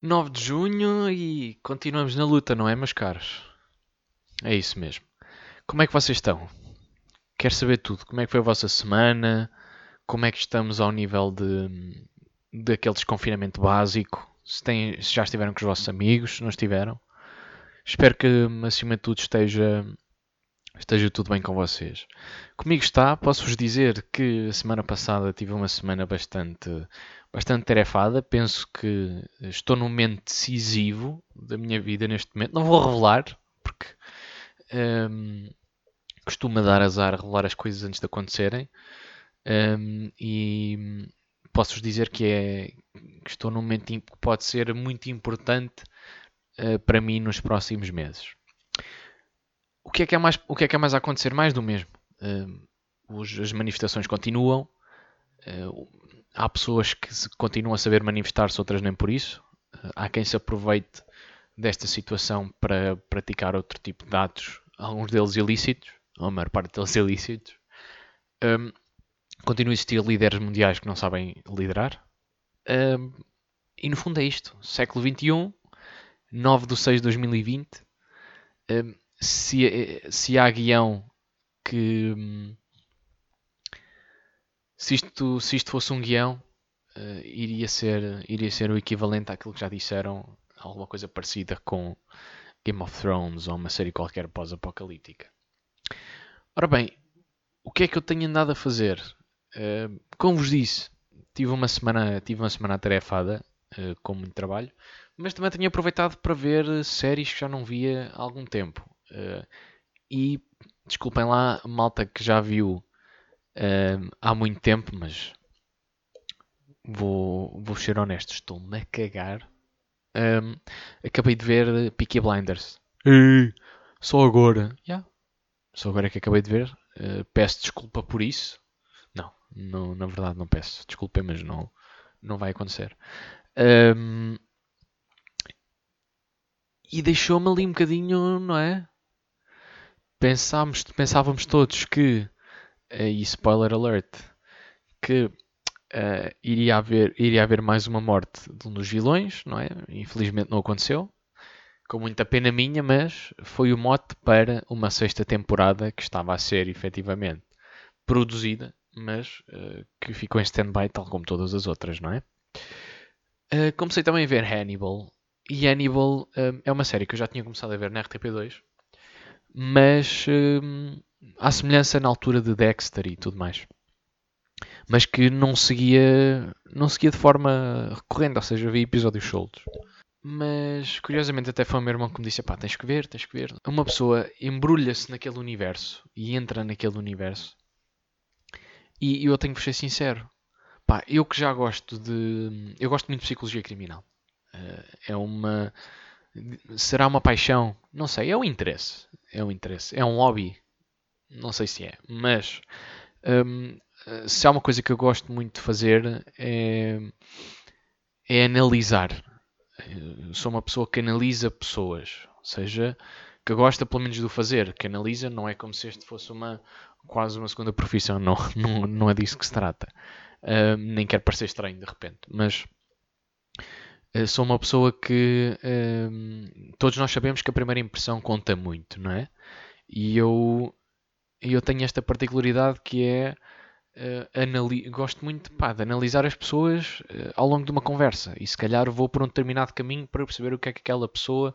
9 de junho e continuamos na luta, não é, meus caros? É isso mesmo. Como é que vocês estão? Quero saber tudo. Como é que foi a vossa semana? Como é que estamos ao nível de daquele desconfinamento básico? Se, têm, se já estiveram com os vossos amigos, se não estiveram? Espero que, acima de tudo, esteja, esteja tudo bem com vocês. Comigo está, posso-vos dizer que a semana passada tive uma semana bastante bastante tarefada. Penso que estou num momento decisivo da minha vida neste momento. Não vou revelar, porque um, costuma dar azar revelar as coisas antes de acontecerem. Um, e posso-vos dizer que, é, que estou num momento que pode ser muito importante uh, para mim nos próximos meses. O que é que é mais, o que é que é mais a acontecer? Mais do mesmo. Uh, os, as manifestações continuam. Uh, há pessoas que continuam a saber manifestar-se, outras nem por isso. Há quem se aproveite desta situação para praticar outro tipo de atos, alguns deles ilícitos, ou a maior parte deles ilícitos. Um, continua a existir líderes mundiais que não sabem liderar. Um, e no fundo é isto. Século XXI, 9 de 6 de 2020. Um, se, se há guião que, hum, se isto, se isto fosse um guião, uh, iria, ser, iria ser o equivalente àquilo que já disseram, alguma coisa parecida com Game of Thrones ou uma série qualquer pós-apocalíptica. Ora bem, o que é que eu tenho andado a fazer? Uh, como vos disse, tive uma semana, tive uma semana atarefada, uh, com muito trabalho, mas também tenho aproveitado para ver séries que já não via há algum tempo. Uh, e desculpem lá, malta que já viu uh, há muito tempo, mas vou, vou ser honesto, estou-me a cagar. Um, acabei de ver Peaky Blinders. Ei, só agora. Yeah. Só agora é que acabei de ver. Uh, peço desculpa por isso. Não, não, na verdade não peço desculpa, mas não, não vai acontecer. Um, e deixou-me ali um bocadinho, não é? Pensámos, pensávamos todos que e spoiler alert, que uh, iria, haver, iria haver mais uma morte de um dos vilões, não é? Infelizmente não aconteceu. Com muita pena minha, mas foi o mote para uma sexta temporada que estava a ser efetivamente produzida, mas uh, que ficou em stand-by, tal como todas as outras, não é? Uh, comecei também a ver Hannibal. E Hannibal é uma série que eu já tinha começado a ver na RTP2, mas à semelhança na altura de Dexter e tudo mais. Mas que não seguia, não seguia de forma recorrente, ou seja, havia episódios soltos. Mas curiosamente até foi o meu irmão que me disse: pá, tens que ver, tens que ver. Uma pessoa embrulha-se naquele universo e entra naquele universo. E eu tenho que ser sincero. Pá, eu que já gosto de. Eu gosto muito de psicologia criminal. Uh, é uma. Será uma paixão? Não sei, é um interesse. É um interesse. É um hobby não sei se é, mas um, se há uma coisa que eu gosto muito de fazer é, é analisar. Eu sou uma pessoa que analisa pessoas, ou seja, que gosta pelo menos do fazer, que analisa, não é como se este fosse uma quase uma segunda profissão, não, não, não é disso que se trata. Um, nem quero parecer estranho de repente, mas sou uma pessoa que um, todos nós sabemos que a primeira impressão conta muito, não é? E eu eu tenho esta particularidade que é uh, gosto muito pá, de analisar as pessoas uh, ao longo de uma conversa e se calhar vou por um determinado caminho para perceber o que é que aquela pessoa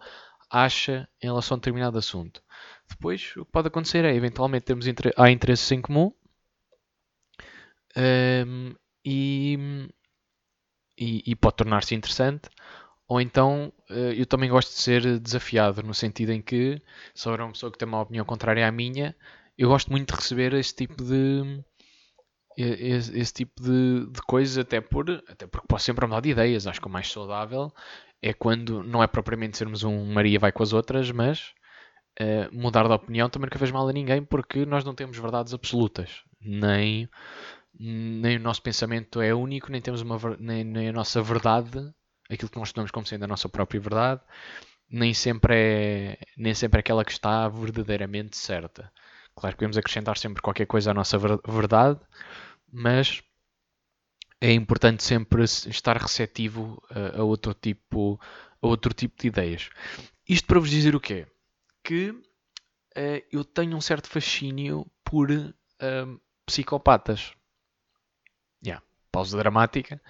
acha em relação a um determinado assunto. Depois, o que pode acontecer é eventualmente termos entre... há interesses em comum um, ehm, e, e, e, pode tornar-se interessante. Ou então uh, eu também gosto de ser desafiado, no sentido em que se houver uma pessoa que tem uma opinião contrária à minha, eu gosto muito de receber esse tipo de esse, esse tipo de, de coisas até por até porque posso sempre mudar de ideias acho que o mais saudável é quando não é propriamente sermos um Maria vai com as outras mas uh, mudar de opinião também nunca faz mal a ninguém porque nós não temos verdades absolutas nem nem o nosso pensamento é único nem temos uma nem, nem a nossa verdade aquilo que nós tomamos como sendo a nossa própria verdade nem sempre é nem sempre é aquela que está verdadeiramente certa Claro que podemos acrescentar sempre qualquer coisa à nossa verdade, mas é importante sempre estar receptivo a, a outro tipo a outro tipo de ideias. Isto para vos dizer o quê? Que uh, eu tenho um certo fascínio por uh, psicopatas. Pausa dramática.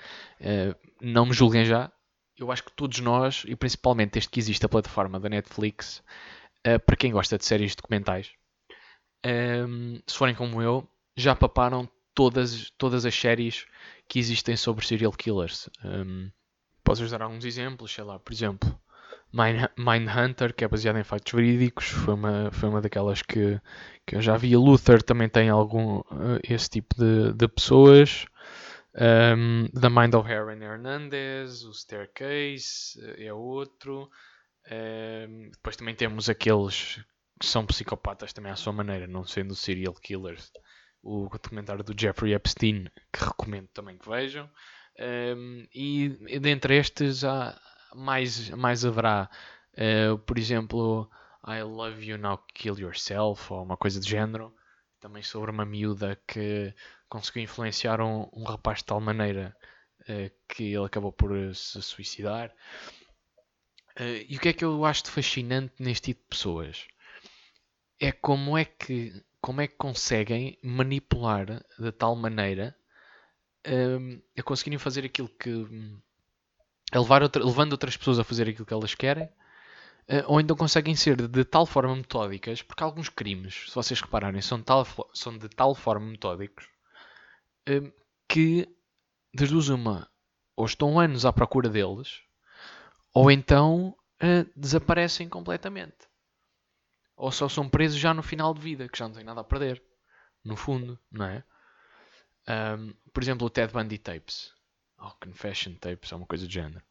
Uh, não me julguem já. Eu acho que todos nós, e principalmente desde que existe a plataforma da Netflix, para quem gosta de séries documentais, se forem como eu, já paparam todas, todas as séries que existem sobre serial killers. Um, posso dar alguns exemplos, sei lá, por exemplo, Mindhunter, que é baseado em factos verídicos, foi uma, foi uma daquelas que, que eu já vi. Luther também tem algum uh, esse tipo de, de pessoas. Um, The Mind of Aaron Hernandez, o Staircase uh, é outro. Um, depois também temos aqueles que são psicopatas também à sua maneira, não sendo serial killers. O documentário do Jeffrey Epstein, que recomendo também que vejam. Um, e, e dentre estes há mais, mais haverá, uh, por exemplo, I Love You Now Kill Yourself ou uma coisa do género, também sobre uma miúda que conseguiu influenciar um, um rapaz de tal maneira uh, que ele acabou por se suicidar. Uh, e o que é que eu acho de fascinante neste tipo de pessoas? É como é que, como é que conseguem manipular de tal maneira um, a conseguirem fazer aquilo que. a levar outra, levando outras pessoas a fazer aquilo que elas querem, ou então conseguem ser de, tal forma metódicas, porque alguns crimes, se vocês repararem, são de tal, são de tal forma metódicos um, que, das uma, ou estão anos à procura deles, ou então uh, desaparecem completamente. Ou só são presos já no final de vida, que já não têm nada a perder. No fundo, não é? Por exemplo, o Ted Bundy Tapes. Ou oh, Confession Tapes, ou uma coisa do género.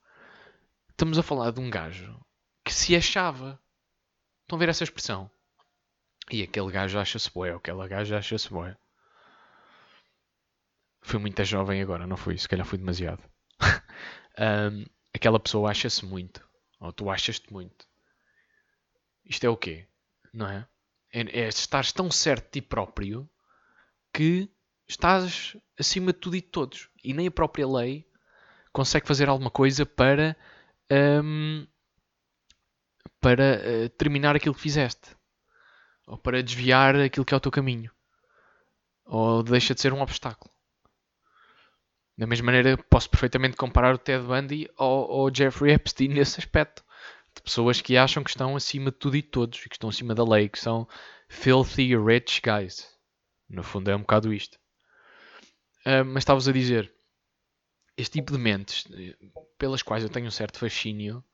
Estamos a falar de um gajo que se achava. Estão a ver essa expressão? E aquele gajo acha-se boé, aquela gaja acha-se boé. Fui muito jovem agora, não fui? Se calhar fui demasiado. um, aquela pessoa acha-se muito. Ou tu achas-te muito. Isto é o quê? Não é? É, é estar tão certo de ti próprio que estás acima de tudo e de todos. E nem a própria lei consegue fazer alguma coisa para, um, para uh, terminar aquilo que fizeste. Ou para desviar aquilo que é o teu caminho. Ou deixa de ser um obstáculo. Da mesma maneira, posso perfeitamente comparar o Ted Bundy ao, ao Jeffrey Epstein nesse aspecto. De pessoas que acham que estão acima de tudo e de todos. E que estão acima da lei. Que são filthy rich guys. No fundo é um bocado isto. Uh, mas estavas a dizer, este tipo de mentes, pelas quais eu tenho um certo fascínio,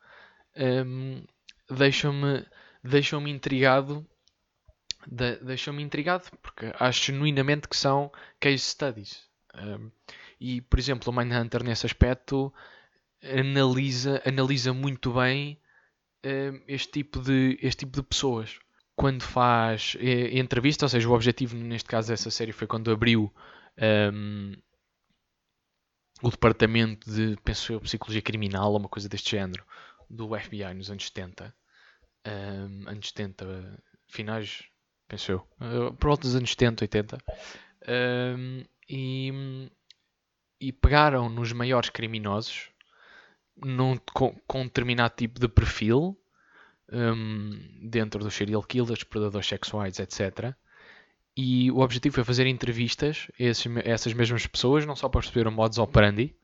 um, deixam-me deixam intrigado. De, deixam-me intrigado porque acho genuinamente que são case studies. Um, e, por exemplo, o Mindhunter, nesse aspecto, analisa, analisa muito bem um, este, tipo de, este tipo de pessoas. Quando faz eh, entrevista, ou seja, o objetivo neste caso dessa série foi quando abriu um, o departamento de, penso eu, psicologia criminal ou uma coisa deste género do FBI nos anos 70. Um, anos 70, finais, penso eu, uh, por volta dos anos 70, 80. Um, e, e pegaram nos maiores criminosos num, com, com um determinado tipo de perfil um, dentro dos serial killers, predadores sexuais, etc. E o objetivo foi fazer entrevistas a, esses, a essas mesmas pessoas, não só para perceber o modus operandi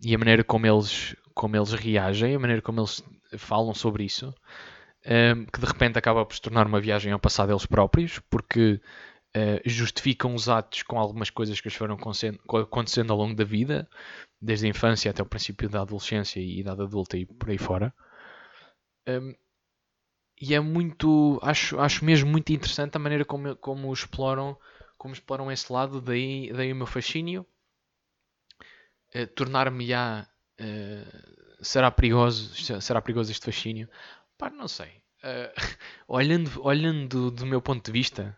e a maneira como eles, como eles reagem, a maneira como eles falam sobre isso, um, ehm, que de repente acaba por se tornar uma viagem ao passado deles próprios, porque uh, justificam os atos com algumas coisas que eles foram acontecendo ao longo da vida, desde a infância até o princípio da adolescência e idade adulta e por aí fora. Um, ehm, e é muito acho, acho mesmo muito interessante a maneira como, como exploram como exploram esse lado daí, daí o meu fascínio uh, tornar-me-á uh, será perigoso será perigoso este fascínio? Pá, não sei. Uh, olhando, olhando do meu ponto de vista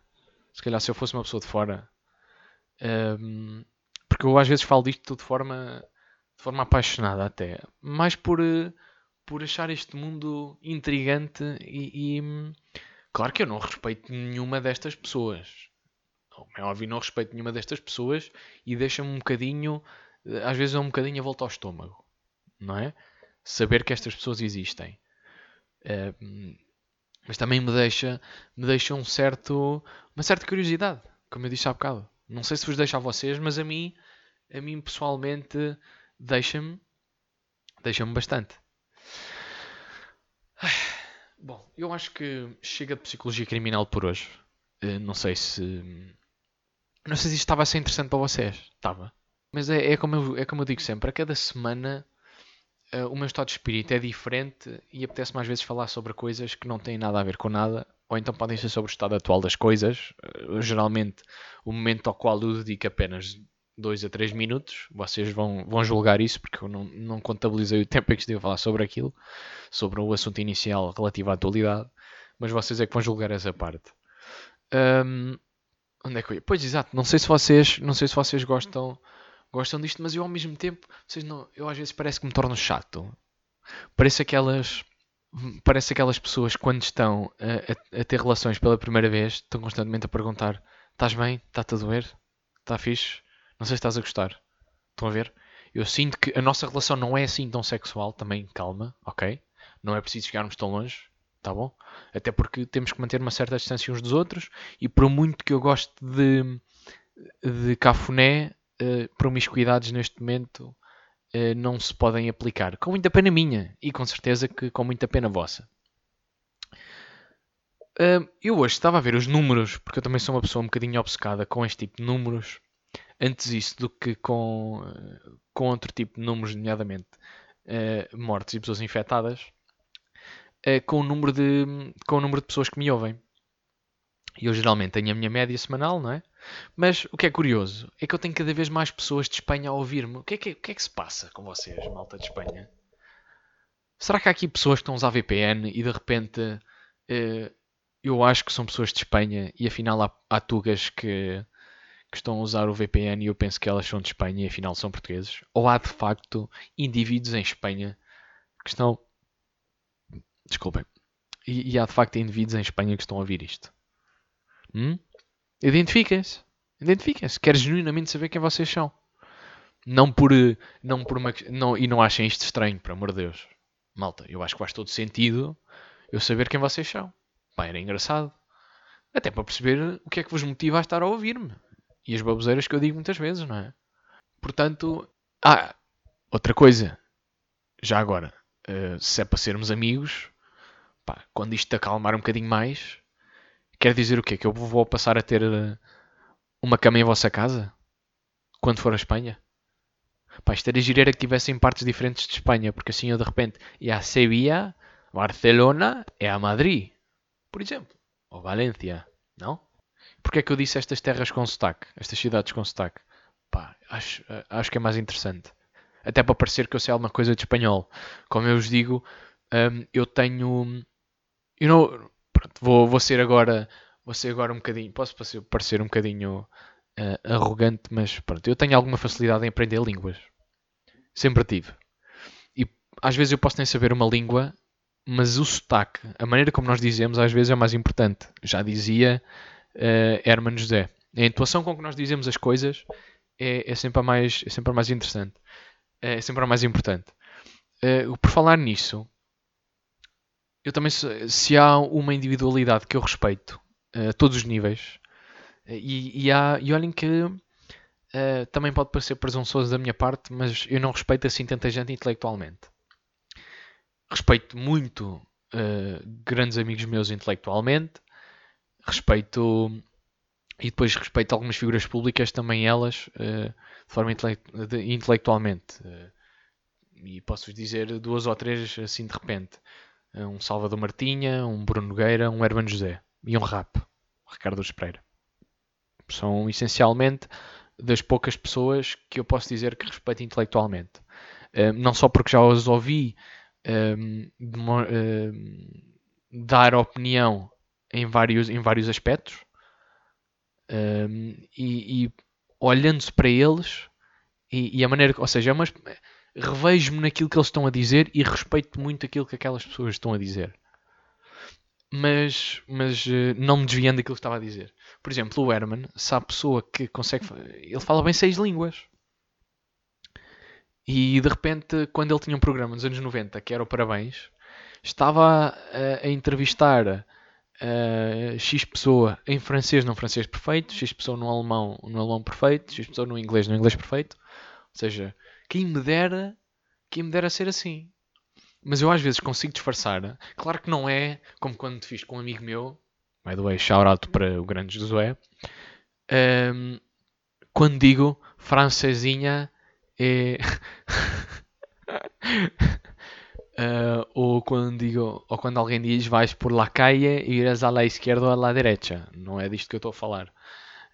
se calhar se eu fosse uma pessoa de fora um, ehm, porque eu às vezes falo disto de forma de forma apaixonada até mais por uh, por achar este mundo intrigante e, e, claro que eu não respeito nenhuma destas pessoas. É óbvio, não respeito nenhuma destas pessoas e deixa-me um bocadinho às vezes é um bocadinho a volta ao estômago, não é? Saber que estas pessoas existem. Mas também me deixa, me deixa um certo, uma certa curiosidade, como eu disse há bocado. Não sei se vos deixa a vocês, mas a mim, a mim pessoalmente, deixa-me, deixa-me bastante. Bom, eu acho que chega de psicologia criminal por hoje. Uh, não sei se. Não sei se isto estava a ser interessante para vocês. Estava. Mas é, é, como, eu, é como eu digo sempre: a cada semana uh, o meu estado de espírito é diferente e apetece mais vezes falar sobre coisas que não têm nada a ver com nada. Ou então podem ser sobre o estado atual das coisas. Uh, geralmente, o momento ao qual eu dedico apenas 2 a 3 minutos. Vocês vão, vão julgar isso porque eu não, não contabilizei o tempo em que estive a falar sobre aquilo, sobre o assunto inicial relativo à atualidade, mas vocês é que vão julgar essa parte. Um, onde é que eu ia? Pois exato, não sei se vocês, não sei se vocês gostam, gostam disto, mas eu ao mesmo tempo, vocês não, eu às vezes parece que me torno chato. Parece aquelas parece aquelas pessoas quando estão a, a, a, ter relações pela primeira vez estão constantemente a perguntar: estás bem? Está-te a doer? Está fixe? Não sei se estás a gostar. Estão a ver? Eu sinto que a nossa relação não é assim tão sexual, também calma, ok? Não é preciso chegarmos tão longe, tá bom? Até porque temos que manter uma certa distância uns dos outros e por muito que eu goste de, de cafuné, uh, promiscuidades neste momento uh, não se podem aplicar. Com muita pena minha e com certeza que com muita pena vossa. Uh, eu hoje estava a ver os números, porque eu também sou uma pessoa um bocadinho obcecada com este tipo de números antes isso do que com, com outro tipo de números, nomeadamente mortes e pessoas infectadas, com, o número de, com o número de pessoas que me ouvem. E eu geralmente tenho a minha média semanal, não é? Mas o que é curioso é que eu tenho cada vez mais pessoas de Espanha a ouvir-me. O que, é que, o que é que se passa com vocês, malta de Espanha? Será que há aqui pessoas que estão a usar VPN e de repente uh, eu acho que são pessoas de Espanha e afinal há, há tugas que, que estão a usar o VPN e eu penso que elas são de Espanha e afinal são portugueses? Ou há de facto indivíduos em Espanha que estão. Desculpem. E, e há de facto indivíduos em Espanha que estão a ouvir isto? Hum? Identifiquem-se. Identifiquem-se. Quero genuinamente saber quem vocês são. Não por. Não por uma, não, e não achem isto estranho, por amor de Deus. Malta, eu acho que faz todo sentido eu saber quem vocês são. Pá, era engraçado. Até para perceber o que é que vos motiva a estar a ouvir-me e as baboseiras que eu digo muitas vezes, não é? Portanto, ah, outra coisa, já agora, uh, se é para sermos amigos, pá, quando isto acalmar um bocadinho mais, quer dizer o quê? Que eu vou passar a ter uh, uma cama em vossa casa? Quando for a Espanha? Pá, isto era girar que tivessem partes diferentes de Espanha, porque assim eu de repente ia a Sevilla, Barcelona e a Madrid, por exemplo, ou Valência, não? Porque é que eu disse estas terras com sotaque? Estas cidades com sotaque? Pá, acho, acho que é mais interessante. Até para parecer que eu sei alguma coisa de espanhol. Como eu vos digo, um, eu tenho. Eu não, pronto, vou, vou ser agora. Vou ser agora um bocadinho. Posso parecer um bocadinho uh, arrogante, mas pronto, eu tenho alguma facilidade em aprender línguas. Sempre tive. E às vezes eu posso nem saber uma língua, mas o sotaque, a maneira como nós dizemos, às vezes é mais importante. Já dizia uh, Herman José. A intuação com que nós dizemos as coisas é, é sempre, a mais, é sempre a mais interessante. É, sempre a mais importante. Uh, por falar nisso, eu também, se, há uma individualidade que eu respeito uh, a todos os níveis, uh, e, e, há, e olhem que uh, também pode parecer presunçoso da minha parte, mas eu não respeito assim tanta gente intelectualmente. Respeito muito grandes amigos meus intelectualmente, respeito e depois respeito algumas figuras públicas, também elas, uh, de forma intelectualmente. Uh, e posso-vos dizer duas ou três assim de repente. Uh, um Salvador Martinha, um Bruno Nogueira, um Hermano José e um Rap, Ricardo Espreira. São essencialmente das poucas pessoas que eu posso dizer que respeito intelectualmente. não só porque já os ouvi dar opinião em vários, em vários aspectos um, e, e olhando-se para eles e, e, a maneira, ou seja, é revejo-me naquilo que eles estão a dizer e respeito muito aquilo que aquelas pessoas estão a dizer. Mas, mas uh, não me desviando daquilo que estava a dizer. Por exemplo, o Herman, se há pessoa que consegue. Ele fala bem seis línguas. E de repente, quando ele tinha um programa nos anos 90, que era o Parabéns, estava a, a entrevistar uh, X pessoa em francês no francês perfeito, X pessoa no alemão no alemão perfeito, X pessoa no inglês no inglês perfeito. Ou seja, quem me dera, quem me dera ser assim. Mas eu às vezes consigo disfarçar. Claro que não é como quando fiz com um amigo meu, by the way, shout out para o grande Josué. Um, quando digo francesinha é. Uh, ou quando digo, ou quando alguém diz vais por la calle e irás à la esquerda ou à la derecha. Não é disto que eu estou a falar.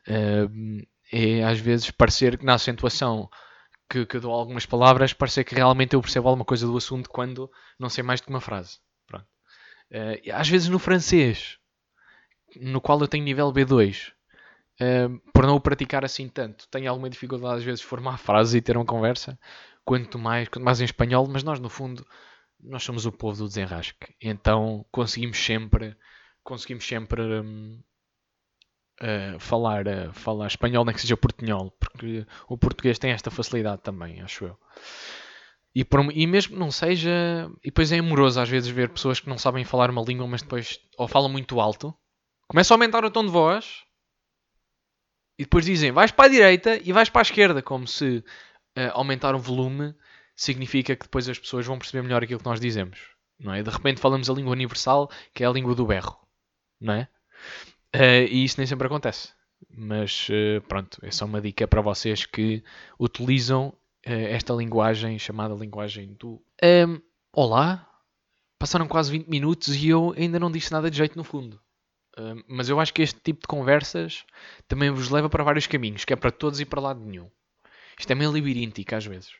Uh, é às vezes parecer que na acentuação que, que dou algumas palavras, parecer que realmente eu percebo alguma coisa do assunto quando não sei mais do que uma frase. Pronto. Uh, às vezes no francês, no qual eu tenho nível B2, por não o praticar assim tanto, tenho alguma dificuldade às vezes de formar frases e ter uma conversa, quanto mais, quanto mais em espanhol, mas nós no fundo nós somos o povo do desenrasque. Então conseguimos sempre, conseguimos sempre um, uh, falar, uh, falar espanhol, nem que seja portunhol, porque o português tem esta facilidade também, acho eu. E, por, e mesmo não seja. E depois é amoroso às vezes ver pessoas que não sabem falar uma língua, mas depois ou falam muito alto, começam a aumentar o tom de voz e depois dizem vais para a direita e vais para a esquerda, como se uh, aumentar o volume significa que depois as pessoas vão perceber melhor aquilo que nós dizemos. Não é? De repente falamos a língua universal, que é a língua do berro. Não é? Uh, e isso nem sempre acontece. Mas uh, pronto, é só uma dica para vocês que utilizam uh, esta linguagem chamada linguagem do. Um, ehm, olá, passaram quase 20 minutos e eu ainda não disse nada de jeito no fundo. Uh, mas eu acho que este tipo de conversas também vos leva para vários caminhos, que é para todos e para lado nenhum. Isto é meio labiríntico às vezes.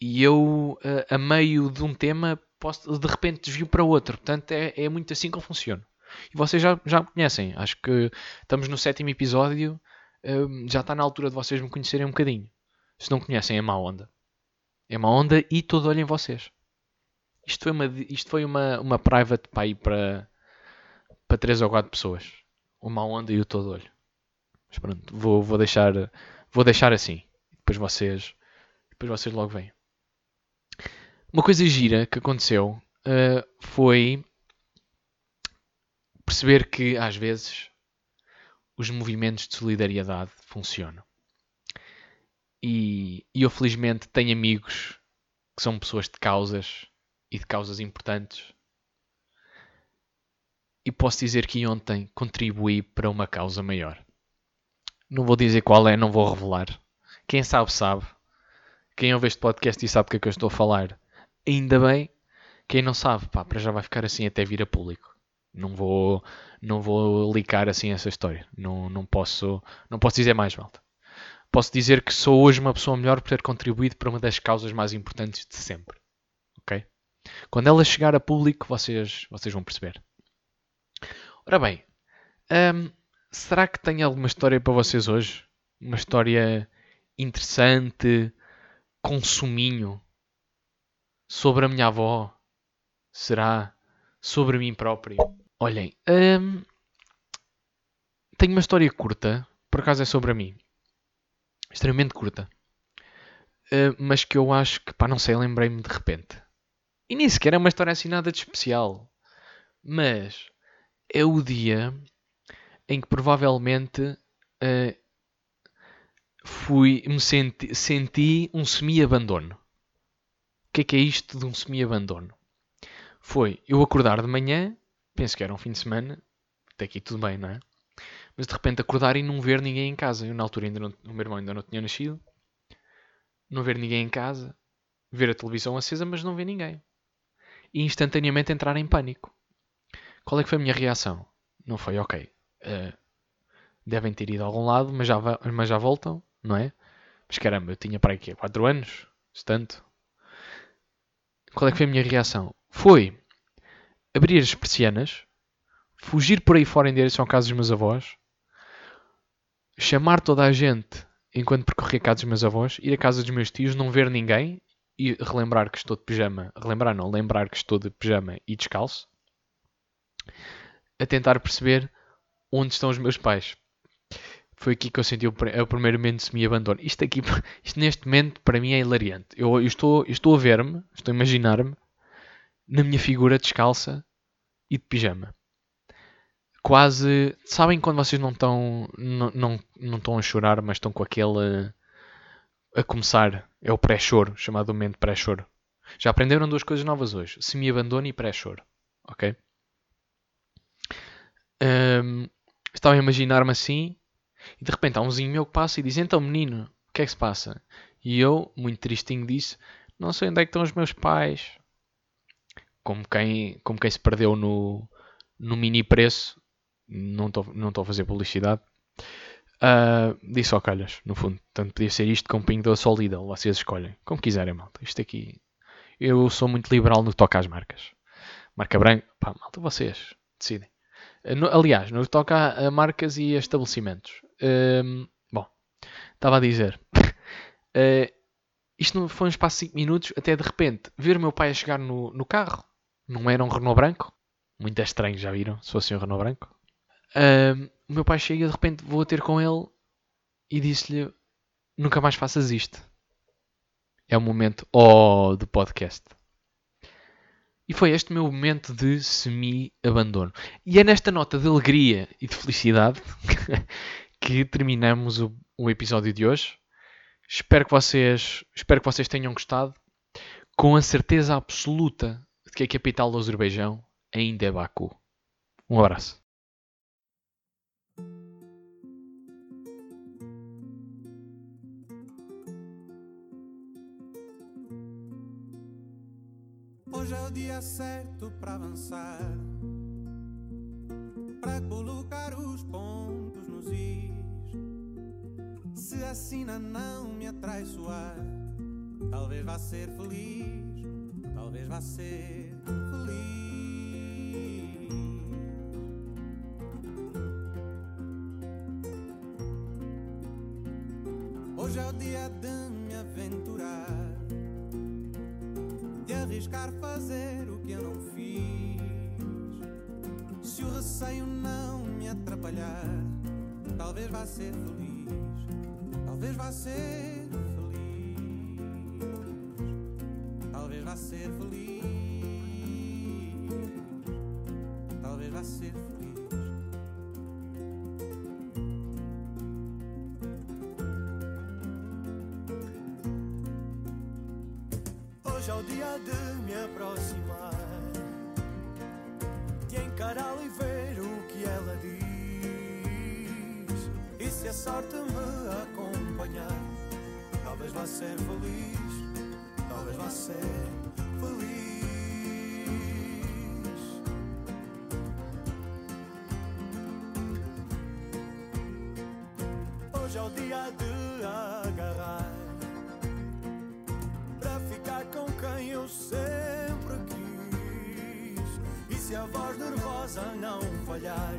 E eu, a meio de um tema, posso, de repente desvio para outro. Portanto, é, é muito assim que eu funciono. E vocês já, já me conhecem. Acho que estamos no sétimo episódio. Um, já está na altura de vocês me conhecerem um bocadinho. Se não conhecem, é má onda. É má onda e todo olho em vocês. Isto foi uma, isto foi uma, uma private para ir para, para 3 ou 4 pessoas. O má onda e o todo olho. Mas pronto, vou, vou, deixar, vou deixar assim. Depois vocês, depois vocês logo vêm. Uma coisa gira que aconteceu uh, foi perceber que às vezes os movimentos de solidariedade funcionam. E, e eu felizmente tenho amigos que são pessoas de causas e de causas importantes. E posso dizer que ontem contribuí para uma causa maior. Não vou dizer qual é, não vou revelar. Quem sabe, sabe. Quem ouve este podcast e sabe o que é que eu estou a falar, ainda bem. Quem não sabe, pá, para já vai ficar assim até vir a público. Não vou, não vou licar assim essa história. Não, não, posso, não posso dizer mais, malta. Posso dizer que sou hoje uma pessoa melhor por ter contribuído para uma das causas mais importantes de sempre. Ok? Quando ela chegar a público, vocês, vocês vão perceber. Ora bem, hum, será que tenho alguma história para vocês hoje? Uma história interessante, com suminho, sobre a minha avó? Será sobre mim próprio? Olhem, hum, tenho uma história curta, por acaso é sobre mim, extremamente curta, uh, mas que eu acho que, pá, não sei, lembrei-me de repente. E nem sequer é uma história assim nada de especial, mas é o dia em que provavelmente uh, fui, me senti, senti um semi-abandono que é que é isto de um semi-abandono? Foi eu acordar de manhã, penso que era um fim de semana, até aqui tudo bem, não é? Mas de repente acordar e não ver ninguém em casa. Eu na altura ainda não, o meu irmão ainda não tinha nascido. Não ver ninguém em casa. Ver a televisão acesa, mas não ver ninguém. E instantaneamente entrar em pânico. Qual é que foi a minha reação? Não foi, ok. Uh, devem ter ido a algum lado, mas já, mas já voltam, não é? Mas caramba, eu tinha para aqui 4 anos, se tanto. Qual é que foi a minha reação? Foi abrir as persianas, fugir por aí fora em direção à casa dos meus avós, chamar toda a gente enquanto percorria a casa dos meus avós, ir à casa dos meus tios, não ver ninguém e relembrar que estou de pijama, relembrar não, lembrar que estou de pijama e descalço, a tentar perceber onde estão os meus pais. Foi aqui que eu senti o, pr- o primeiro momento de semi-abandono. Isto aqui, isto neste momento, para mim é hilariante. Eu, eu estou, eu estou a ver-me, estou a imaginar-me na minha figura descalça e de pijama. Quase. Sabem quando vocês não estão. Não, não, não estão a chorar, mas estão com aquele. A começar. É o pré-choro, chamado momento pré-choro. Já aprenderam duas coisas novas hoje: semi-abandono e pré-choro. Ok? Ahm, estava a imaginar-me assim e de repente há um vizinho meu que passa e diz: Então, menino, o que é que se passa? E eu, muito tristinho, disse: Não sei onde é que estão os meus pais. Como quem, como quem se perdeu no, no mini preço. Não estou não a fazer publicidade. Ah, disse ao calhas, no fundo. Tanto podia ser isto como Pingo Doce ou Lidl. Vocês escolhem. Como quiserem, malta. Isto aqui. Eu sou muito liberal no que toca às marcas. Marca branca. Pá, malta, vocês decidem. Ah, aliás, no que toca a, a marcas e a estabelecimentos. Ahm, bom, estava a dizer. Ah, isto não foi um espaço de 5 minutos, até de repente ver o meu pai a chegar no, no carro. Não era um Renault branco. Muito estranho, já viram? Se fosse um Renault branco. O meu pai chega de repente vou ter com ele e disse-lhe: Nunca mais faças isto. É o momento oh, do podcast. E foi este meu momento de semi-abandono. E é nesta nota de alegria e de felicidade que terminamos o, o episódio de hoje. Espero que, vocês, espero que vocês tenham gostado. Com a certeza absoluta que a capital do Azerbaijão ainda é Baku. Um abraço. Hoje é o dia certo para avançar, para colocar os pontos nos is. Se a sina não me atraiçoar, talvez vá ser feliz, talvez vá ser De me aventurar de arriscar fazer o que eu não fiz. Se o receio não me atrapalhar, talvez vá ser feliz, talvez vá ser feliz, talvez vá ser feliz, talvez vá ser feliz. Hoje é o dia de me aproximar, de encará-la e ver o que ela diz. E se a sorte me acompanhar, talvez vá ser feliz, talvez vá ser feliz. Hoje é o dia eu sempre quis. E se a voz nervosa não falhar,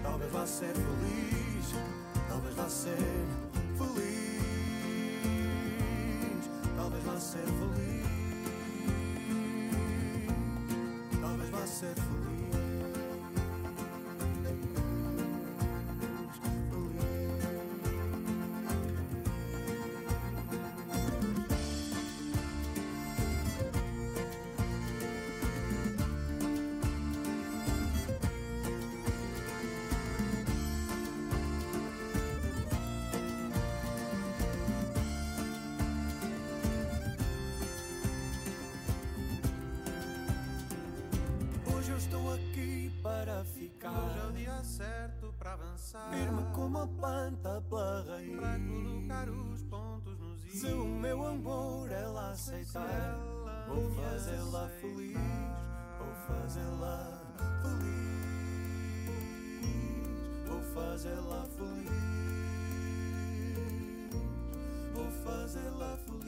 talvez vá ser feliz, talvez vá ser feliz, talvez vá ser feliz, talvez vá ser feliz. Estou aqui para ficar. Hoje é o dia certo para avançar. Firme como a planta pela raiz. Para colocar os pontos nos is. Se o meu amor ela aceitar, vou fazê-la feliz. Vou fazê-la feliz. Vou fazê-la feliz. Vou fazê-la feliz.